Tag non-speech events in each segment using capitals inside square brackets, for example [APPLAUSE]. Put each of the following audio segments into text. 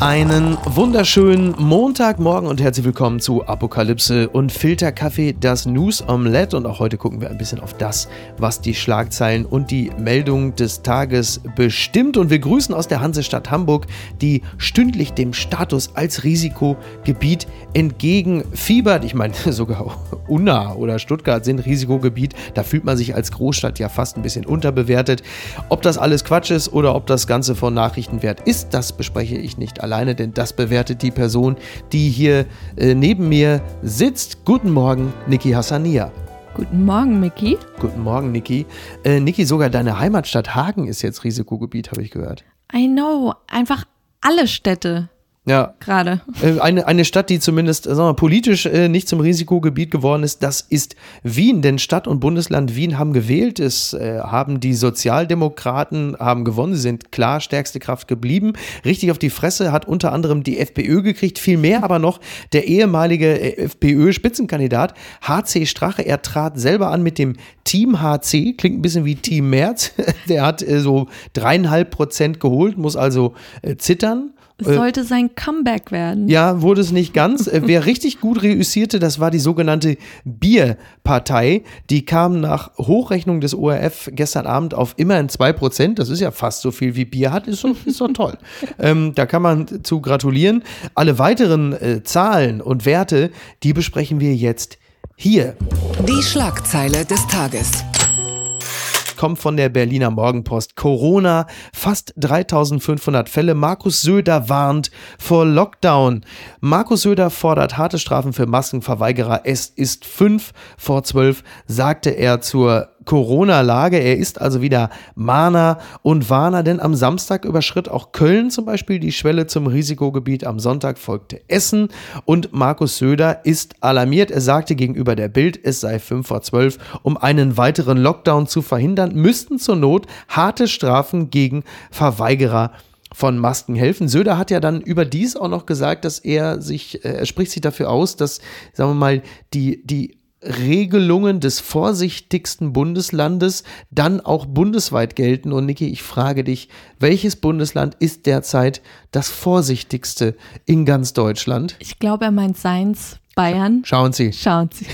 Einen wunderschönen Montagmorgen und herzlich willkommen zu Apokalypse und Filterkaffee, das News Omelette. Und auch heute gucken wir ein bisschen auf das, was die Schlagzeilen und die Meldungen des Tages bestimmt. Und wir grüßen aus der Hansestadt Hamburg, die stündlich dem Status als Risikogebiet entgegenfiebert. Ich meine, [LAUGHS] sogar Unna oder Stuttgart sind Risikogebiet. Da fühlt man sich als Großstadt ja fast ein bisschen unterbewertet. Ob das alles Quatsch ist oder ob das Ganze von Nachrichtenwert ist, das bespreche ich nicht alleine, denn das bewertet die Person, die hier äh, neben mir sitzt. Guten Morgen, Niki Hassania. Guten Morgen, Miki. Guten Morgen, Niki. Äh, Niki, sogar deine Heimatstadt Hagen ist jetzt Risikogebiet, habe ich gehört. I know. Einfach alle Städte ja. Gerade. Äh, eine, eine Stadt, die zumindest sagen wir, politisch äh, nicht zum Risikogebiet geworden ist, das ist Wien. Denn Stadt und Bundesland Wien haben gewählt. Es äh, haben die Sozialdemokraten haben gewonnen. Sie sind klar stärkste Kraft geblieben. Richtig auf die Fresse hat unter anderem die FPÖ gekriegt. Viel mehr aber noch der ehemalige äh, FPÖ-Spitzenkandidat HC Strache. Er trat selber an mit dem Team HC. Klingt ein bisschen wie Team Merz. [LAUGHS] der hat äh, so dreieinhalb Prozent geholt, muss also äh, zittern. Es sollte sein Comeback werden. Ja, wurde es nicht ganz. Äh, wer [LAUGHS] richtig gut reüssierte, das war die sogenannte Bierpartei. Die kam nach Hochrechnung des ORF gestern Abend auf immerhin 2%. Das ist ja fast so viel wie Bier hat. Ist doch, ist doch toll. [LAUGHS] ähm, da kann man zu gratulieren. Alle weiteren äh, Zahlen und Werte, die besprechen wir jetzt hier. Die Schlagzeile des Tages kommt von der Berliner Morgenpost. Corona, fast 3500 Fälle. Markus Söder warnt vor Lockdown. Markus Söder fordert harte Strafen für Maskenverweigerer. Es ist fünf vor zwölf, sagte er zur Corona-Lage. Er ist also wieder Mahner und Warner, denn am Samstag überschritt auch Köln zum Beispiel die Schwelle zum Risikogebiet. Am Sonntag folgte Essen und Markus Söder ist alarmiert. Er sagte gegenüber der Bild, es sei fünf vor zwölf. Um einen weiteren Lockdown zu verhindern, müssten zur Not harte Strafen gegen Verweigerer von Masken helfen. Söder hat ja dann überdies auch noch gesagt, dass er sich, äh, er spricht sich dafür aus, dass, sagen wir mal, die, die Regelungen des vorsichtigsten Bundeslandes dann auch bundesweit gelten. Und Niki, ich frage dich, welches Bundesland ist derzeit das vorsichtigste in ganz Deutschland? Ich glaube, er meint seins. Bayern. Schauen Sie. Schauen Sie.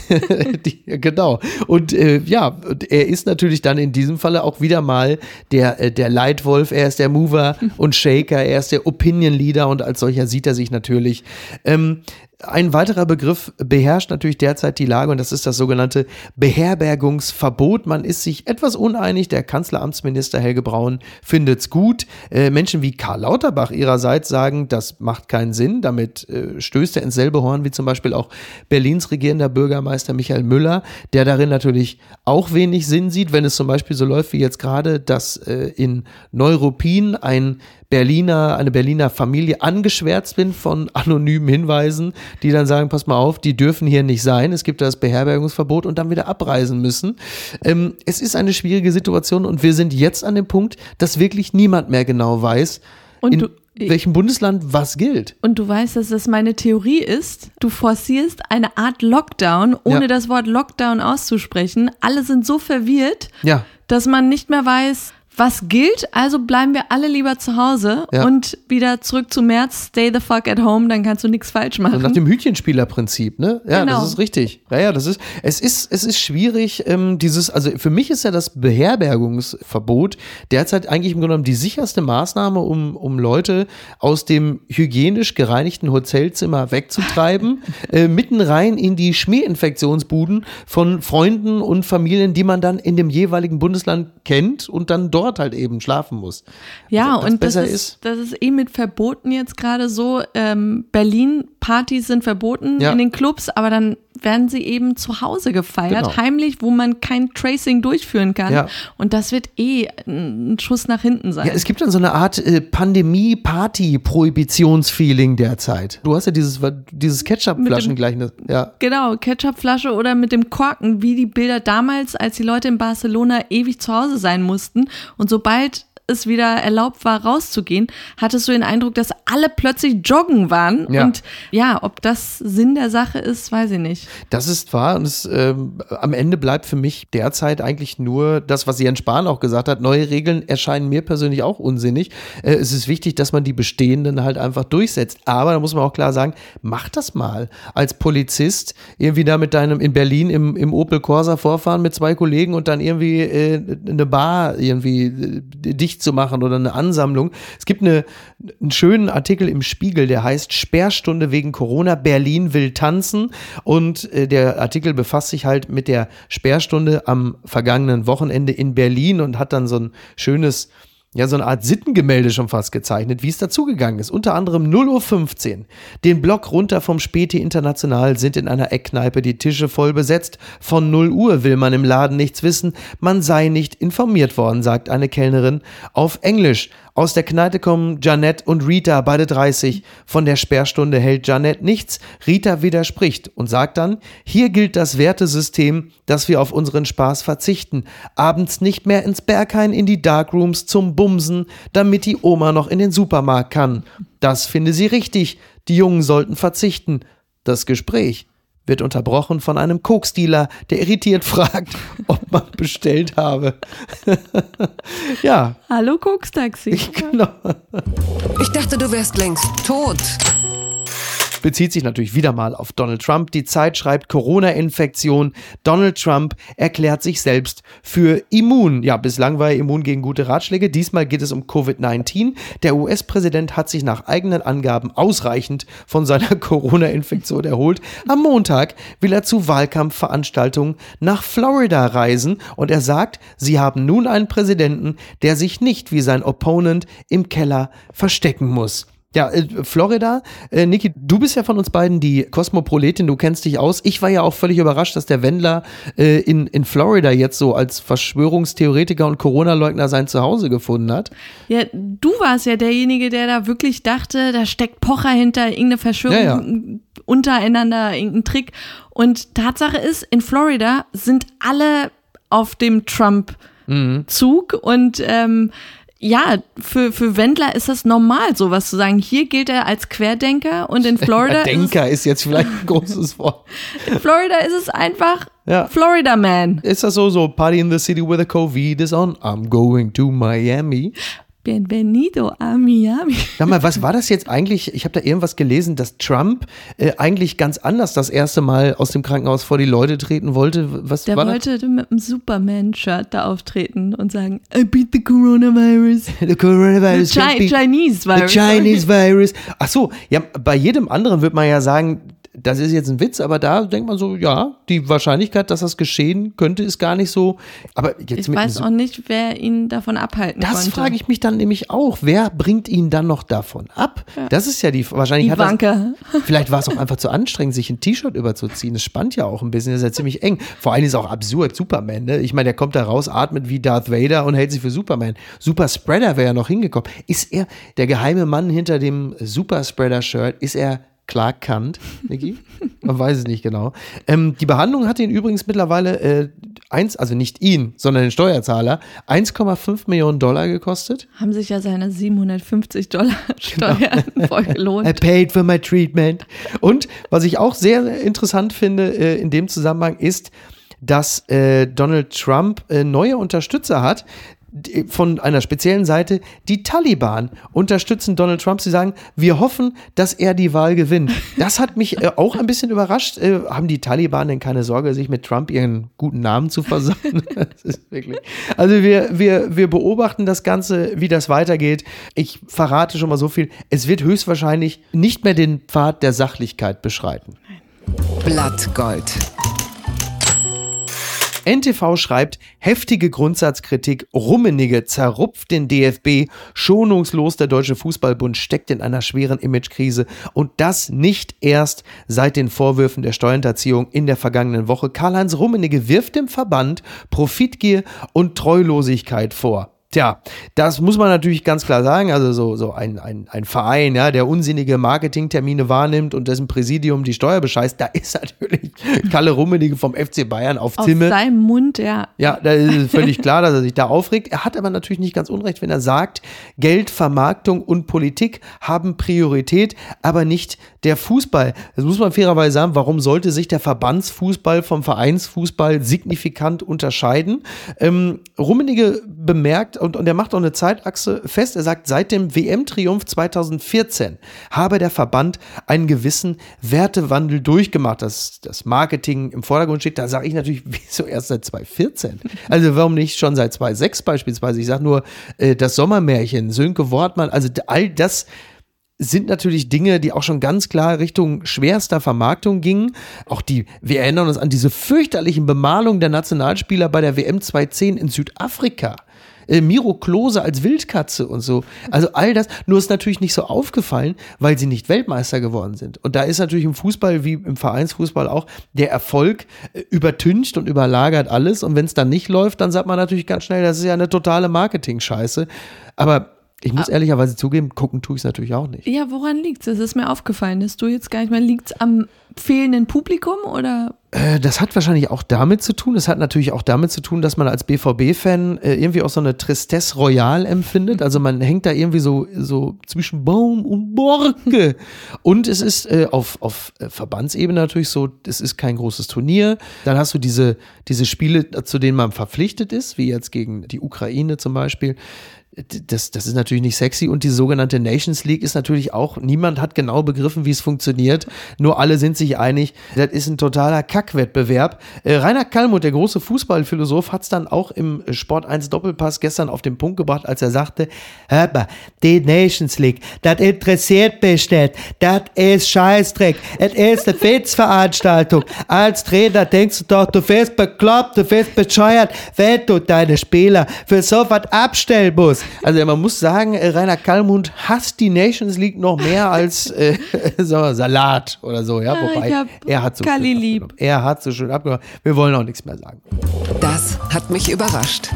[LAUGHS] Die, genau. Und äh, ja, er ist natürlich dann in diesem Falle auch wieder mal der, äh, der Leitwolf. Er ist der Mover [LAUGHS] und Shaker. Er ist der Opinion Leader und als solcher sieht er sich natürlich. Ähm, ein weiterer Begriff beherrscht natürlich derzeit die Lage und das ist das sogenannte Beherbergungsverbot. Man ist sich etwas uneinig. Der Kanzleramtsminister Helge Braun findet es gut. Äh, Menschen wie Karl Lauterbach ihrerseits sagen, das macht keinen Sinn. Damit äh, stößt er ins selbe Horn wie zum Beispiel auch Berlins regierender Bürgermeister Michael Müller, der darin natürlich auch wenig Sinn sieht, wenn es zum Beispiel so läuft wie jetzt gerade, dass äh, in Neuruppin ein Berliner, eine Berliner Familie angeschwärzt bin von [LAUGHS] anonymen Hinweisen, die dann sagen, pass mal auf, die dürfen hier nicht sein, es gibt das Beherbergungsverbot und dann wieder abreisen müssen. Ähm, es ist eine schwierige Situation und wir sind jetzt an dem Punkt, dass wirklich niemand mehr genau weiß, und in du, welchem Bundesland was gilt. Und du weißt, dass das meine Theorie ist. Du forcierst eine Art Lockdown, ohne ja. das Wort Lockdown auszusprechen. Alle sind so verwirrt, ja. dass man nicht mehr weiß, was gilt, also bleiben wir alle lieber zu Hause ja. und wieder zurück zu März, stay the fuck at home, dann kannst du nichts falsch machen. Also nach dem Hütchenspielerprinzip, ne? Ja, genau. das ist richtig. Ja, ja, das ist, es ist, es ist schwierig, ähm, dieses, also für mich ist ja das Beherbergungsverbot derzeit eigentlich im Grunde genommen die sicherste Maßnahme, um, um Leute aus dem hygienisch gereinigten Hotelzimmer wegzutreiben, [LAUGHS] äh, mitten rein in die Schmierinfektionsbuden von Freunden und Familien, die man dann in dem jeweiligen Bundesland kennt und dann dort halt eben schlafen muss. Ja, also, und das ist, ist, das ist eh mit Verboten jetzt gerade so. Ähm, Berlin-Partys sind verboten ja. in den Clubs, aber dann werden sie eben zu Hause gefeiert, genau. heimlich, wo man kein Tracing durchführen kann. Ja. Und das wird eh ein Schuss nach hinten sein. Ja, es gibt dann so eine Art äh, Pandemie-Party-Prohibitionsfeeling derzeit. Du hast ja dieses, dieses Ketchup-Flaschengleichnis. Ja. Genau, Ketchup-Flasche oder mit dem Korken, wie die Bilder damals, als die Leute in Barcelona ewig zu Hause sein mussten. Und sobald es wieder erlaubt war, rauszugehen, hattest du den Eindruck, dass alle plötzlich joggen waren. Ja. Und ja, ob das Sinn der Sache ist, weiß ich nicht. Das ist wahr. Und es, äh, am Ende bleibt für mich derzeit eigentlich nur das, was Jens Spahn auch gesagt hat. Neue Regeln erscheinen mir persönlich auch unsinnig. Äh, es ist wichtig, dass man die bestehenden halt einfach durchsetzt. Aber da muss man auch klar sagen, mach das mal als Polizist irgendwie da mit deinem in Berlin im, im Opel Corsa vorfahren mit zwei Kollegen und dann irgendwie äh, eine Bar irgendwie äh, zu machen oder eine Ansammlung. Es gibt eine, einen schönen Artikel im Spiegel, der heißt Sperrstunde wegen Corona. Berlin will tanzen. Und äh, der Artikel befasst sich halt mit der Sperrstunde am vergangenen Wochenende in Berlin und hat dann so ein schönes ja, so eine Art Sittengemälde schon fast gezeichnet, wie es dazugegangen ist. Unter anderem 0.15 Uhr. Den Block runter vom Späti International sind in einer Eckkneipe die Tische voll besetzt. Von 0 Uhr will man im Laden nichts wissen. Man sei nicht informiert worden, sagt eine Kellnerin auf Englisch. Aus der Kneipe kommen Janette und Rita, beide 30. Von der Sperrstunde hält Janette nichts. Rita widerspricht und sagt dann, hier gilt das Wertesystem, dass wir auf unseren Spaß verzichten. Abends nicht mehr ins Berghain in die Darkrooms zum Bumsen, damit die Oma noch in den Supermarkt kann. Das finde sie richtig. Die Jungen sollten verzichten. Das Gespräch wird unterbrochen von einem Koksdealer, der irritiert fragt, [LAUGHS] ob man bestellt habe. [LAUGHS] ja. Hallo Kokstaxi. Ich, [LAUGHS] genau. ich dachte, du wärst längst tot bezieht sich natürlich wieder mal auf Donald Trump. Die Zeit schreibt Corona-Infektion. Donald Trump erklärt sich selbst für immun. Ja, bislang war er immun gegen gute Ratschläge. Diesmal geht es um Covid-19. Der US-Präsident hat sich nach eigenen Angaben ausreichend von seiner [LAUGHS] Corona-Infektion erholt. Am Montag will er zu Wahlkampfveranstaltungen nach Florida reisen und er sagt, sie haben nun einen Präsidenten, der sich nicht wie sein Opponent im Keller verstecken muss. Ja, äh, Florida, äh, Niki, du bist ja von uns beiden die Kosmopolitin, du kennst dich aus. Ich war ja auch völlig überrascht, dass der Wendler äh, in, in Florida jetzt so als Verschwörungstheoretiker und Corona-Leugner sein Zuhause gefunden hat. Ja, du warst ja derjenige, der da wirklich dachte, da steckt Pocher hinter irgendeine Verschwörung ja, ja. untereinander, irgendein Trick. Und Tatsache ist, in Florida sind alle auf dem Trump-Zug mhm. und ähm, ja, für, für Wendler ist das normal, sowas zu sagen. Hier gilt er als Querdenker und in [LAUGHS] Florida. Denker ist, ist, jetzt vielleicht ein [LAUGHS] großes Wort. In Florida ist es einfach ja. Florida Man. Ist das so, so Party in the city where the COVID is on? I'm going to Miami. Bienvenido a Miami. Sag mal, was war das jetzt eigentlich? Ich habe da irgendwas gelesen, dass Trump äh, eigentlich ganz anders das erste Mal aus dem Krankenhaus vor die Leute treten wollte. Was Der war wollte das? mit einem Superman-Shirt da auftreten und sagen, I beat the coronavirus. [LAUGHS] the coronavirus. The Chi Chinese virus. The Chinese virus. Ach so, ja, bei jedem anderen wird man ja sagen, das ist jetzt ein Witz, aber da denkt man so, ja, die Wahrscheinlichkeit, dass das geschehen könnte, ist gar nicht so. Aber jetzt ich weiß auch nicht, wer ihn davon abhalten das konnte. Das frage ich mich dann nämlich auch. Wer bringt ihn dann noch davon ab? Ja. Das ist ja die wahrscheinlich Ivanka. Das, [LAUGHS] vielleicht war es auch einfach zu anstrengend, sich ein T-Shirt überzuziehen. Das spannt ja auch ein bisschen. Das ist ja ziemlich eng. Vor allem ist es auch absurd. Superman, ne? Ich meine, der kommt da raus, atmet wie Darth Vader und hält sich für Superman. Super Spreader wäre ja noch hingekommen. Ist er der geheime Mann hinter dem Super Spreader-Shirt? Ist er Clark Kent, Niki? Man weiß es nicht genau. Ähm, die Behandlung hat ihn übrigens mittlerweile äh, eins, also nicht ihn, sondern den Steuerzahler, 1,5 Millionen Dollar gekostet. Haben sich ja seine 750 Dollar. [LAUGHS] Steuern genau. voll gelohnt. I paid for my treatment. Und was ich auch sehr interessant finde äh, in dem Zusammenhang ist, dass äh, Donald Trump äh, neue Unterstützer hat, von einer speziellen Seite, die Taliban unterstützen Donald Trump. Sie sagen, wir hoffen, dass er die Wahl gewinnt. Das hat mich äh, auch ein bisschen überrascht. Äh, haben die Taliban denn keine Sorge, sich mit Trump ihren guten Namen zu versauen? [LAUGHS] also wir, wir, wir beobachten das Ganze, wie das weitergeht. Ich verrate schon mal so viel. Es wird höchstwahrscheinlich nicht mehr den Pfad der Sachlichkeit beschreiten. Blattgold. NTV schreibt, heftige Grundsatzkritik, Rummenige zerrupft den DFB, schonungslos der Deutsche Fußballbund steckt in einer schweren Imagekrise und das nicht erst seit den Vorwürfen der Steuerhinterziehung in der vergangenen Woche. Karl-Heinz Rummenigge wirft dem Verband Profitgier und Treulosigkeit vor. Tja, das muss man natürlich ganz klar sagen. Also so, so ein, ein, ein Verein, ja, der unsinnige Marketingtermine wahrnimmt und dessen Präsidium die Steuer bescheißt, da ist [LAUGHS] natürlich Kalle Rummenigge vom FC Bayern auf Zimme. Auf seinem Mund, ja. Ja, da ist völlig klar, dass er sich da aufregt. Er hat aber natürlich nicht ganz unrecht, wenn er sagt, Geld, Vermarktung und Politik haben Priorität, aber nicht der Fußball. Das muss man fairerweise sagen. Warum sollte sich der Verbandsfußball vom Vereinsfußball signifikant unterscheiden? Ähm, Rummenigge bemerkt, und, und er macht auch eine Zeitachse fest. Er sagt, seit dem WM-Triumph 2014 habe der Verband einen gewissen Wertewandel durchgemacht. Dass das Marketing im Vordergrund steht, da sage ich natürlich, [LAUGHS] wieso erst seit 2014? Also warum nicht schon seit 2006 beispielsweise? Ich sage nur äh, das Sommermärchen, Sönke Wortmann, also all das sind natürlich Dinge, die auch schon ganz klar Richtung schwerster Vermarktung gingen. Auch die, wir erinnern uns an diese fürchterlichen Bemalungen der Nationalspieler bei der WM 2010 in Südafrika äh, Miro Klose als Wildkatze und so. Also all das, nur ist natürlich nicht so aufgefallen, weil sie nicht Weltmeister geworden sind. Und da ist natürlich im Fußball wie im Vereinsfußball auch der Erfolg äh, übertüncht und überlagert alles. Und wenn es dann nicht läuft, dann sagt man natürlich ganz schnell, das ist ja eine totale Marketing-Scheiße. Aber ich muss ah. ehrlicherweise zugeben, gucken tue ich es natürlich auch nicht. Ja, woran liegt es? Es ist mir aufgefallen, dass du jetzt gar nicht mehr liegt am fehlenden Publikum oder? Äh, das hat wahrscheinlich auch damit zu tun. Es hat natürlich auch damit zu tun, dass man als BVB-Fan äh, irgendwie auch so eine Tristesse Royale empfindet. Also man hängt da irgendwie so, so zwischen Baum und Borke. [LAUGHS] Und es ist äh, auf, auf Verbandsebene natürlich so, es ist kein großes Turnier. Dann hast du diese, diese Spiele, zu denen man verpflichtet ist, wie jetzt gegen die Ukraine zum Beispiel das, das ist natürlich nicht sexy und die sogenannte Nations League ist natürlich auch, niemand hat genau begriffen, wie es funktioniert, nur alle sind sich einig, das ist ein totaler Kackwettbewerb. Äh, Rainer Kallmuth, der große Fußballphilosoph, hat es dann auch im Sport 1 Doppelpass gestern auf den Punkt gebracht, als er sagte, hör mal, die Nations League, das interessiert mich nicht, das ist Scheißdreck, es ist eine Witzveranstaltung. Als Trainer denkst du doch, du wirst bekloppt, du wirst bescheuert, wenn du deine Spieler für sowas abstellen musst. Also man muss sagen, äh, Rainer Kallmund hasst die Nations League noch mehr als äh, [LAUGHS] wir, Salat oder so. Ja, wobei er hat so Kalli lieb. Er hat so schön abgemacht. Wir wollen auch nichts mehr sagen. Das hat mich überrascht.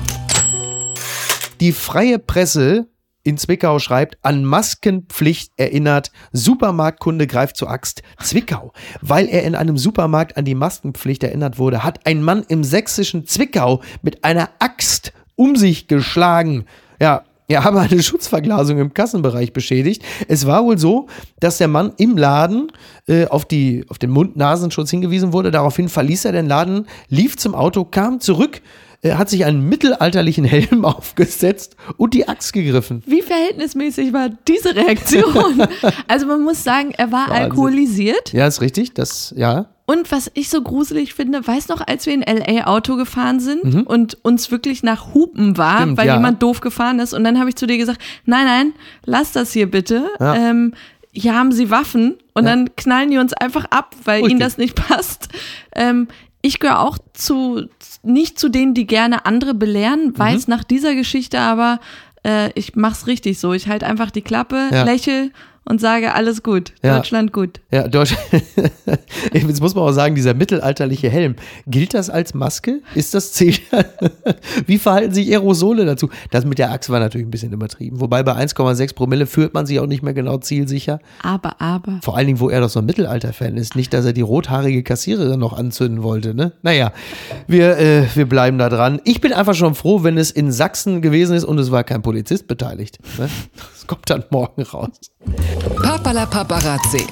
Die freie Presse in Zwickau schreibt, an Maskenpflicht erinnert, Supermarktkunde greift zur Axt. Zwickau. Weil er in einem Supermarkt an die Maskenpflicht erinnert wurde, hat ein Mann im sächsischen Zwickau mit einer Axt um sich geschlagen. Ja, er habe eine [LAUGHS] Schutzverglasung im Kassenbereich beschädigt. Es war wohl so, dass der Mann im Laden äh, auf, die, auf den Mund-Nasenschutz hingewiesen wurde. Daraufhin verließ er den Laden, lief zum Auto, kam zurück, hat sich einen mittelalterlichen Helm [LAUGHS] aufgesetzt und die Axt gegriffen. Wie verhältnismäßig war diese Reaktion? [LAUGHS] also man muss sagen, er war Wahnsinn. alkoholisiert. Ja, ist richtig. Das, ja. Und was ich so gruselig finde, weißt noch, als wir in LA Auto gefahren sind mhm. und uns wirklich nach Hupen war, Stimmt, weil ja. jemand doof gefahren ist. Und dann habe ich zu dir gesagt, nein, nein, lass das hier bitte. Ja. Ähm, hier haben sie Waffen und ja. dann knallen die uns einfach ab, weil Richtig. ihnen das nicht passt. Ähm, ich gehöre auch zu, nicht zu denen, die gerne andere belehren, weiß mhm. nach dieser Geschichte aber, äh, ich mach's richtig so. Ich halte einfach die Klappe, lächel und sage, alles gut, ja. Deutschland gut. Ja, Deutschland. [LAUGHS] Jetzt muss man auch sagen, dieser mittelalterliche Helm, gilt das als Maske? Ist das Ziel? [LAUGHS] Wie verhalten sich Aerosole dazu? Das mit der Axt war natürlich ein bisschen übertrieben. Wobei bei 1,6 Promille führt man sich auch nicht mehr genau zielsicher. Aber, aber. Vor allen Dingen, wo er doch so ein Mittelalter-Fan ist. Nicht, dass er die rothaarige Kassiererin noch anzünden wollte, ne? Naja, wir, äh, wir bleiben da dran. Ich bin einfach schon froh, wenn es in Sachsen gewesen ist und es war kein Polizist beteiligt. Ne? Das kommt dann morgen raus. Papala Paparazzi.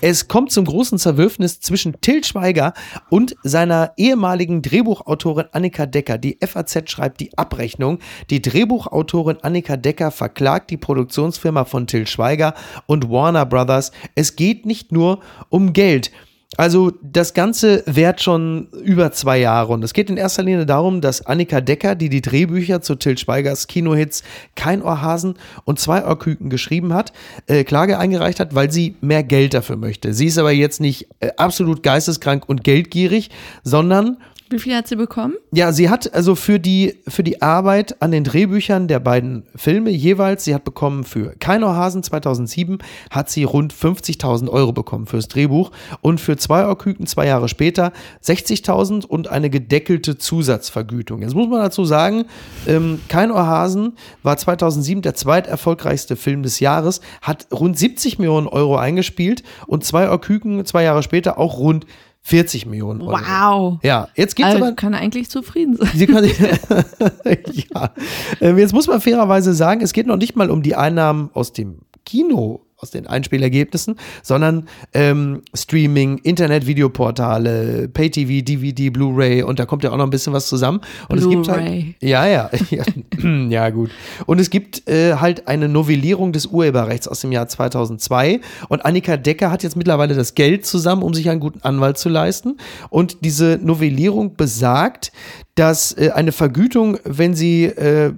Es kommt zum großen Zerwürfnis zwischen Till Schweiger und seiner ehemaligen Drehbuchautorin Annika Decker. Die FAZ schreibt die Abrechnung. Die Drehbuchautorin Annika Decker verklagt die Produktionsfirma von Till Schweiger und Warner Brothers. Es geht nicht nur um Geld. Also das Ganze währt schon über zwei Jahre und es geht in erster Linie darum, dass Annika Decker, die die Drehbücher zu Till Schweigers Kinohits Kein Ohrhasen und Zwei Ohrküken geschrieben hat, äh, Klage eingereicht hat, weil sie mehr Geld dafür möchte. Sie ist aber jetzt nicht äh, absolut geisteskrank und geldgierig, sondern Wie viel hat sie bekommen? Ja, sie hat also für die, für die Arbeit an den Drehbüchern der beiden Filme jeweils, sie hat bekommen für Keinohrhasen 2007, hat sie rund 50.000 Euro bekommen fürs Drehbuch und für zwei Ohrküken zwei Jahre später 60.000 und eine gedeckelte Zusatzvergütung. Jetzt muss man dazu sagen, ähm, Keinohrhasen war 2007 der zweiterfolgreichste Film des Jahres, hat rund 70 Millionen Euro eingespielt und zwei Ohrküken zwei Jahre später auch rund 40 Millionen Euro. Wow. Ja, jetzt gibt's also aber. Kann eigentlich zufrieden sein. Sie kann, [LAUGHS] ja. Ähm, jetzt muss man fairerweise sagen, es geht noch nicht mal um die Einnahmen aus dem Kino aus den Einspielergebnissen, sondern ähm, Streaming, Internet-Videoportale, Pay-TV, DVD, Blu-ray und da kommt ja auch noch ein bisschen was zusammen. Und es gibt halt, ja, ja, ja, [LAUGHS] ja, gut. Und es gibt äh, halt eine Novellierung des Urheberrechts aus dem Jahr 2002 und Annika Decker hat jetzt mittlerweile das Geld zusammen, um sich einen guten Anwalt zu leisten. Und diese Novellierung besagt, dass äh, eine Vergütung, wenn sie äh,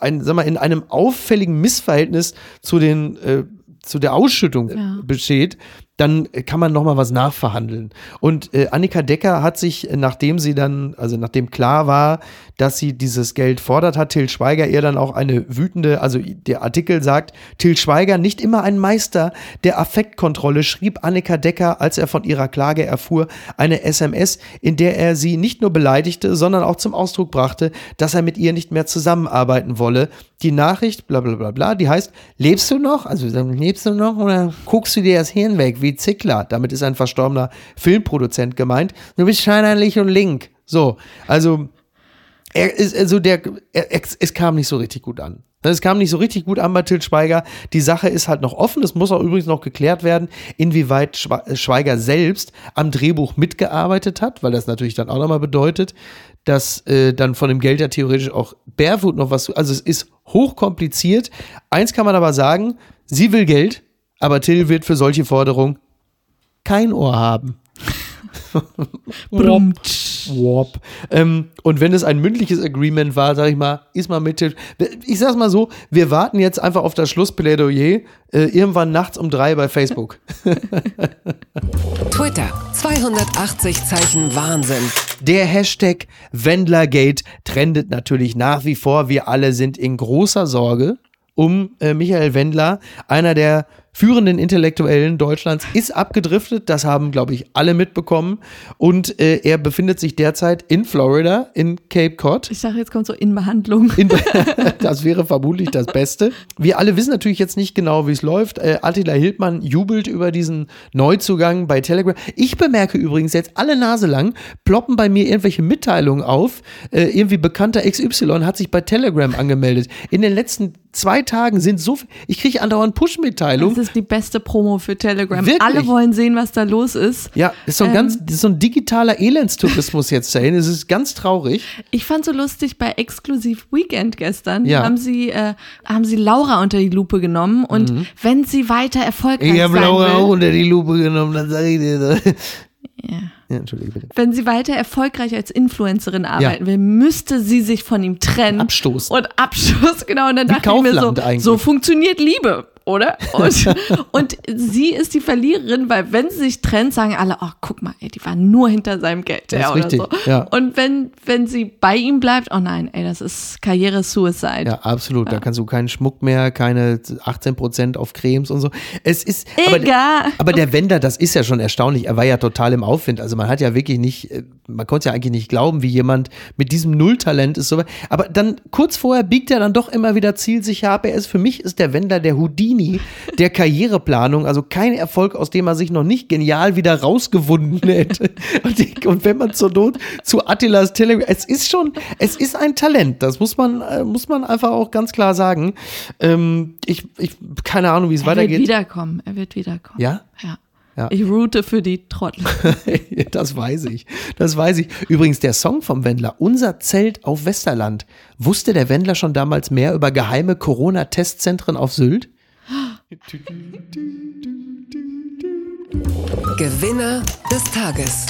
ein, sag mal, in einem auffälligen Missverhältnis zu den äh, zu der Ausschüttung ja. besteht, dann kann man noch mal was nachverhandeln. Und äh, Annika Decker hat sich, nachdem sie dann, also nachdem klar war, dass sie dieses Geld fordert, hat Till Schweiger ihr dann auch eine wütende, also der Artikel sagt, Till Schweiger, nicht immer ein Meister der Affektkontrolle, schrieb Annika Decker, als er von ihrer Klage erfuhr, eine SMS, in der er sie nicht nur beleidigte, sondern auch zum Ausdruck brachte, dass er mit ihr nicht mehr zusammenarbeiten wolle. Die Nachricht, bla bla bla bla, die heißt, lebst du noch? Also lebst du noch oder guckst du dir das Hirn weg? Wie Zickler. Damit ist ein verstorbener Filmproduzent gemeint. Du bist scheinerlich und link. So, also er ist also der er, es, kam nicht so richtig gut an. Es kam nicht so richtig gut an bei Til Schweiger. Die Sache ist halt noch offen. Es muss auch übrigens noch geklärt werden, inwieweit Schweiger selbst am Drehbuch mitgearbeitet hat, weil das natürlich dann auch nochmal bedeutet, dass äh, dann von dem Geld ja theoretisch auch Barefoot noch was. Also es ist hochkompliziert. Eins kann man aber sagen: Sie will Geld, aber Till wird für solche Forderungen kein Ohr haben. [LAUGHS] Wop. Wop. Ähm, und wenn es ein mündliches Agreement war, sag ich mal, ist mal mit. Ich sag's mal so, wir warten jetzt einfach auf das Schlussplädoyer äh, irgendwann nachts um drei bei Facebook. [LAUGHS] Twitter, 280 Zeichen Wahnsinn. Der Hashtag Wendlergate trendet natürlich nach wie vor. Wir alle sind in großer Sorge um äh, Michael Wendler, einer der führenden Intellektuellen Deutschlands, ist abgedriftet. Das haben, glaube ich, alle mitbekommen. Und äh, er befindet sich derzeit in Florida, in Cape Cod. Ich sage, jetzt kommt so in Behandlung. In, [LAUGHS] das wäre vermutlich das Beste. Wir alle wissen natürlich jetzt nicht genau, wie es läuft. Äh, Attila Hildmann jubelt über diesen Neuzugang bei Telegram. Ich bemerke übrigens jetzt alle Nase lang, ploppen bei mir irgendwelche Mitteilungen auf. Äh, irgendwie bekannter XY hat sich bei Telegram angemeldet. In den letzten zwei Tagen sind so, ich kriege andauernd Push-Mitteilungen. Das ist die beste Promo für Telegram. Wirklich? Alle wollen sehen, was da los ist. Ja, ist so ein ähm, ganz, ist so ein digitaler Elendstourismus jetzt dahin. Es ist ganz traurig. Ich fand so lustig bei Exklusiv Weekend gestern ja. haben sie, äh, haben sie Laura unter die Lupe genommen und mhm. wenn sie weiter erfolgreich ich sein will. Habe Laura auch unter die Lupe genommen, dann sage ich dir. Ja. ja. Entschuldige bitte. Wenn sie weiter erfolgreich als Influencerin arbeiten ja. will, müsste sie sich von ihm trennen. Abstoßen. Und Abstoß, [LAUGHS] genau. Und dann Wie dachte Kaufland ich mir so, eigentlich. so funktioniert Liebe oder? [LAUGHS] Und, und sie ist die Verliererin, weil wenn sie sich trennt, sagen alle, oh, guck mal, ey, die war nur hinter seinem Geld. Das ist richtig, so. ja. Und wenn, wenn sie bei ihm bleibt, oh nein, ey, das ist Karriere-Suicide. Ja, absolut. Ja. Da kannst du keinen Schmuck mehr, keine 18 Prozent auf Cremes und so. Es ist, Egal. Aber, aber der Wender, das ist ja schon erstaunlich. Er war ja total im Aufwind. Also man hat ja wirklich nicht, äh, man konnte ja eigentlich nicht glauben, wie jemand mit diesem Nulltalent ist. So, aber dann kurz vorher biegt er dann doch immer wieder zielsicher ab. Er ist, für mich ist der Wender der Houdini Houdini der Karriereplanung, also kein Erfolg, aus dem er sich noch nicht genial wieder rausgewunden [LAUGHS] hätte. Und, und wenn man zur Not zu Attilas Telegram, es ist schon, es ist ein Talent, das muss man, äh, muss man einfach auch ganz klar sagen. Ähm, ich, ich, keine Ahnung, wie es weitergeht. Er wird wiederkommen, er wird wiederkommen. Ja? Ja. Ja. Ich route für die Trottel. [LAUGHS] das weiß ich. Das weiß ich. Übrigens, der Song vom Wendler, Unser Zelt auf Westerland. Wusste der Wendler schon damals mehr über geheime Corona-Testzentren auf Sylt? Gewinner des Tages.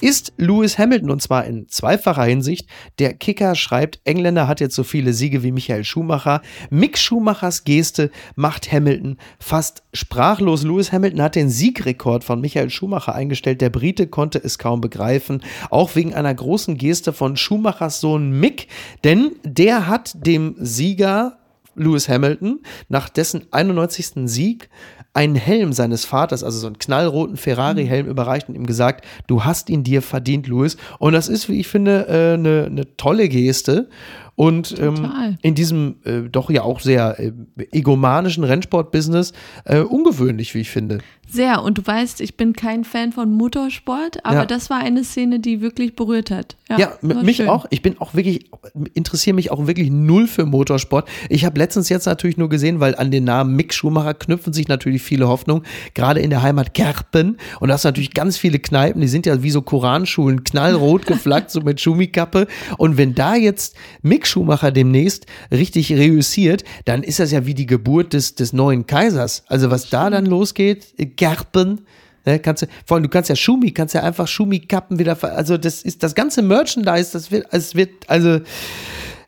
ist Lewis Hamilton und zwar in zweifacher Hinsicht. Der Kicker schreibt, Engländer hat jetzt so viele Siege wie Michael Schumacher. Mick Schumachers Geste macht Hamilton fast sprachlos. Lewis Hamilton hat den Siegrekord von Michael Schumacher eingestellt. Der Brite konnte es kaum begreifen, auch wegen einer großen Geste von Schumachers Sohn Mick, denn der hat dem Sieger Lewis Hamilton nach dessen 91. Sieg einen Helm seines Vaters, also so einen knallroten Ferrari-Helm mhm. überreicht und ihm gesagt, du hast ihn dir verdient, Louis. Und das ist, wie ich finde, eine äh, ne, ne tolle Geste. Und ähm, in diesem äh, doch ja auch sehr äh, egomanischen Rennsport-Business äh, ungewöhnlich, wie ich finde. Sehr. Und du weißt, ich bin kein Fan von Motorsport, aber ja. das war eine Szene, die wirklich berührt hat. Ja, ja mich schön. auch. Ich bin auch wirklich, interessiere mich auch wirklich null für Motorsport. Ich habe letztens jetzt natürlich nur gesehen, weil an den Namen Mick Schumacher knüpfen sich natürlich viele Hoffnungen, gerade in der Heimat Kerpen. Und da hast natürlich ganz viele Kneipen, die sind ja wie so Koranschulen, knallrot geflaggt, [LAUGHS] so mit Schumikappe. Und wenn da jetzt Mick Schumacher demnächst richtig reüssiert, dann ist das ja wie die Geburt des, des neuen Kaisers. Also was da dann losgeht, Gerben. Ne, kannst du, vor allem, du kannst ja Schumi, kannst ja einfach Schumi-Kappen wieder, also das ist das ganze Merchandise, das wird, es wird, also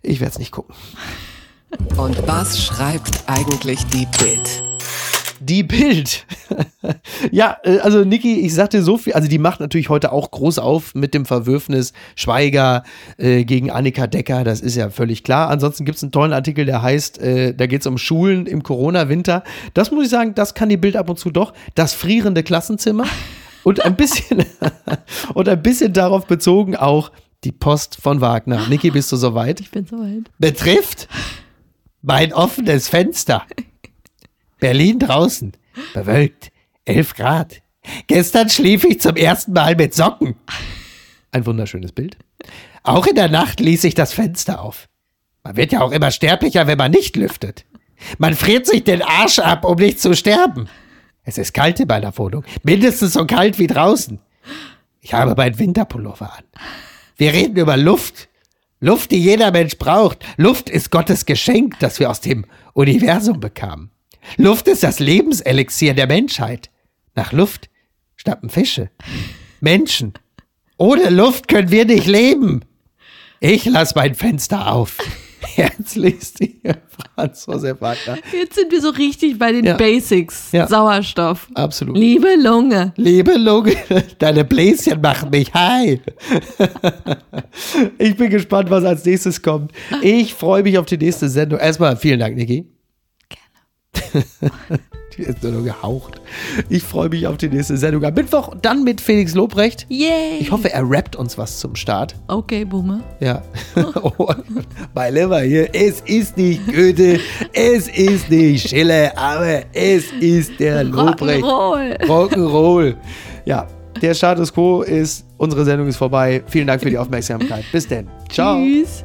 ich werde es nicht gucken. Und was schreibt eigentlich die Bild? Die Bild. [LAUGHS] ja, äh, also Niki, ich sagte so viel, also die macht natürlich heute auch groß auf mit dem Verwürfnis Schweiger äh, gegen Annika Decker, das ist ja völlig klar. Ansonsten gibt es einen tollen Artikel, der heißt, äh, da geht es um Schulen im Corona-Winter. Das muss ich sagen, das kann die Bild ab und zu doch. Das frierende Klassenzimmer. Und ein bisschen, [LAUGHS] und ein bisschen darauf bezogen auch die Post von Wagner. Niki, bist du soweit? Ich bin soweit. Betrifft mein offenes Fenster. Berlin draußen. Bewölkt. 11 Grad. Gestern schlief ich zum ersten Mal mit Socken. Ein wunderschönes Bild. Auch in der Nacht ließ ich das Fenster auf. Man wird ja auch immer sterblicher, wenn man nicht lüftet. Man friert sich den Arsch ab, um nicht zu sterben. Es ist kalt in meiner Wohnung. Mindestens so kalt wie draußen. Ich habe meinen Winterpullover an. Wir reden über Luft. Luft, die jeder Mensch braucht. Luft ist Gottes Geschenk, das wir aus dem Universum bekamen. Luft ist das Lebenselixier der Menschheit. Nach Luft schnappen Fische. Menschen. Ohne Luft können wir nicht leben. Ich lass mein Fenster auf. [LAUGHS] Herzlichst Franz Josef Wagner. Jetzt sind wir so richtig bei den ja. Basics. Ja. Sauerstoff. Absolut. Liebe Lunge. Liebe Lunge, [LAUGHS] deine Bläschen machen mich high. [LAUGHS] ich bin gespannt, was als nächstes kommt. Ich freue mich auf die nächste Sendung. Erstmal vielen Dank, Niki. [LAUGHS] die ist nur gehaucht. Ich freue mich auf die nächste Sendung am Mittwoch, dann mit Felix Lobrecht. Yay! Ich hoffe, er rappt uns was zum Start. Okay, Boomer. Ja. [LAUGHS] oh, mein Lieber hier, es ist nicht Goethe, es ist nicht Schiller, aber es ist der Lobrecht. Rock'n'Roll. Rock'n'Roll. Ja, der Status Quo ist, unsere Sendung ist vorbei. Vielen Dank für die Aufmerksamkeit. Bis denn. Ciao. Tschüss.